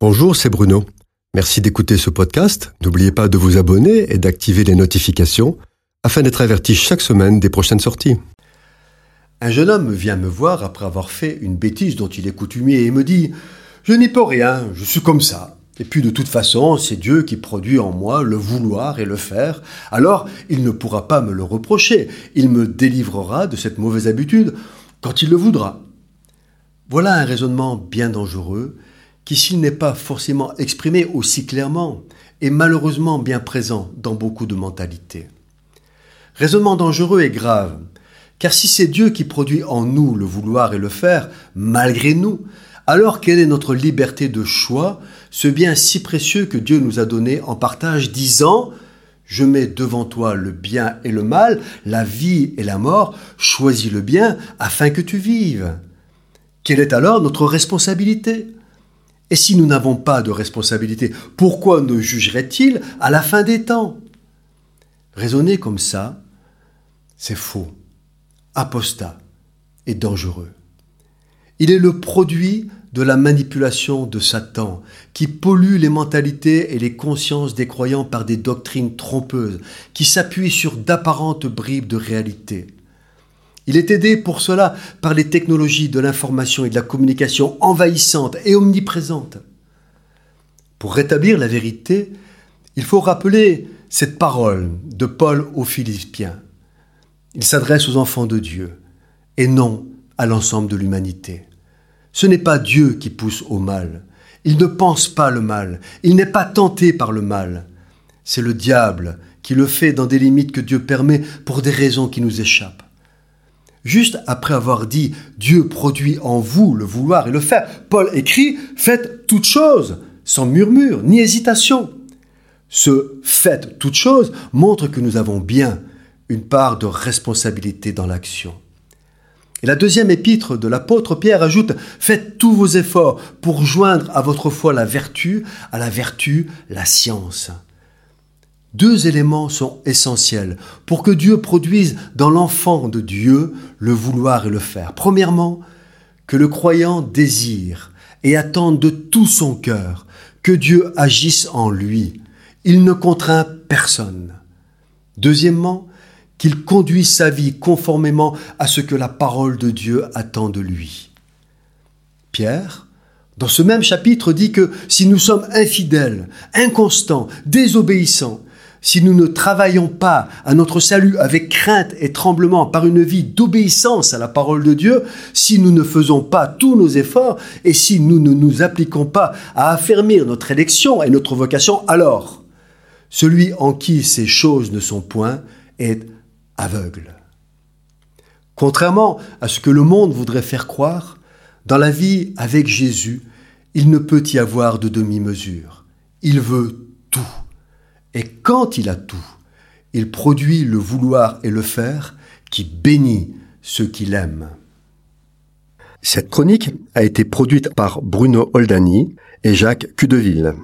Bonjour, c'est Bruno. Merci d'écouter ce podcast. N'oubliez pas de vous abonner et d'activer les notifications afin d'être averti chaque semaine des prochaines sorties. Un jeune homme vient me voir après avoir fait une bêtise dont il est coutumier et me dit Je n'y peux rien, je suis comme ça. Et puis de toute façon, c'est Dieu qui produit en moi le vouloir et le faire, alors il ne pourra pas me le reprocher, il me délivrera de cette mauvaise habitude quand il le voudra. Voilà un raisonnement bien dangereux qui, s'il n'est pas forcément exprimé aussi clairement, est malheureusement bien présent dans beaucoup de mentalités. Raisonnement dangereux et grave, car si c'est Dieu qui produit en nous le vouloir et le faire, malgré nous, alors quelle est notre liberté de choix, ce bien si précieux que Dieu nous a donné en partage, disant je mets devant toi le bien et le mal, la vie et la mort, choisis le bien afin que tu vives. Quelle est alors notre responsabilité? Et si nous n'avons pas de responsabilité, pourquoi nous jugerait-il à la fin des temps? Raisonner comme ça, c'est faux, apostat et dangereux. Il est le produit de la manipulation de Satan, qui pollue les mentalités et les consciences des croyants par des doctrines trompeuses, qui s'appuient sur d'apparentes bribes de réalité. Il est aidé pour cela par les technologies de l'information et de la communication envahissantes et omniprésentes. Pour rétablir la vérité, il faut rappeler cette parole de Paul aux Philippiens. Il s'adresse aux enfants de Dieu et non à l'ensemble de l'humanité. Ce n'est pas Dieu qui pousse au mal. Il ne pense pas le mal. Il n'est pas tenté par le mal. C'est le diable qui le fait dans des limites que Dieu permet pour des raisons qui nous échappent. Juste après avoir dit Dieu produit en vous le vouloir et le faire, Paul écrit Faites toutes choses sans murmure ni hésitation. Ce faites toutes choses montre que nous avons bien une part de responsabilité dans l'action. Et la deuxième épître de l'apôtre Pierre ajoute Faites tous vos efforts pour joindre à votre foi la vertu, à la vertu la science. Deux éléments sont essentiels pour que Dieu produise dans l'enfant de Dieu le vouloir et le faire. Premièrement, que le croyant désire et attend de tout son cœur que Dieu agisse en lui. Il ne contraint personne. Deuxièmement, qu'il conduise sa vie conformément à ce que la parole de Dieu attend de lui. Pierre, dans ce même chapitre, dit que si nous sommes infidèles, inconstants, désobéissants, si nous ne travaillons pas à notre salut avec crainte et tremblement par une vie d'obéissance à la parole de Dieu, si nous ne faisons pas tous nos efforts et si nous ne nous appliquons pas à affermir notre élection et notre vocation, alors celui en qui ces choses ne sont point est aveugle. Contrairement à ce que le monde voudrait faire croire, dans la vie avec Jésus, il ne peut y avoir de demi-mesure. Il veut tout. Et quand il a tout, il produit le vouloir et le faire qui bénit ceux qu'il aime. Cette chronique a été produite par Bruno Oldani et Jacques Cudeville.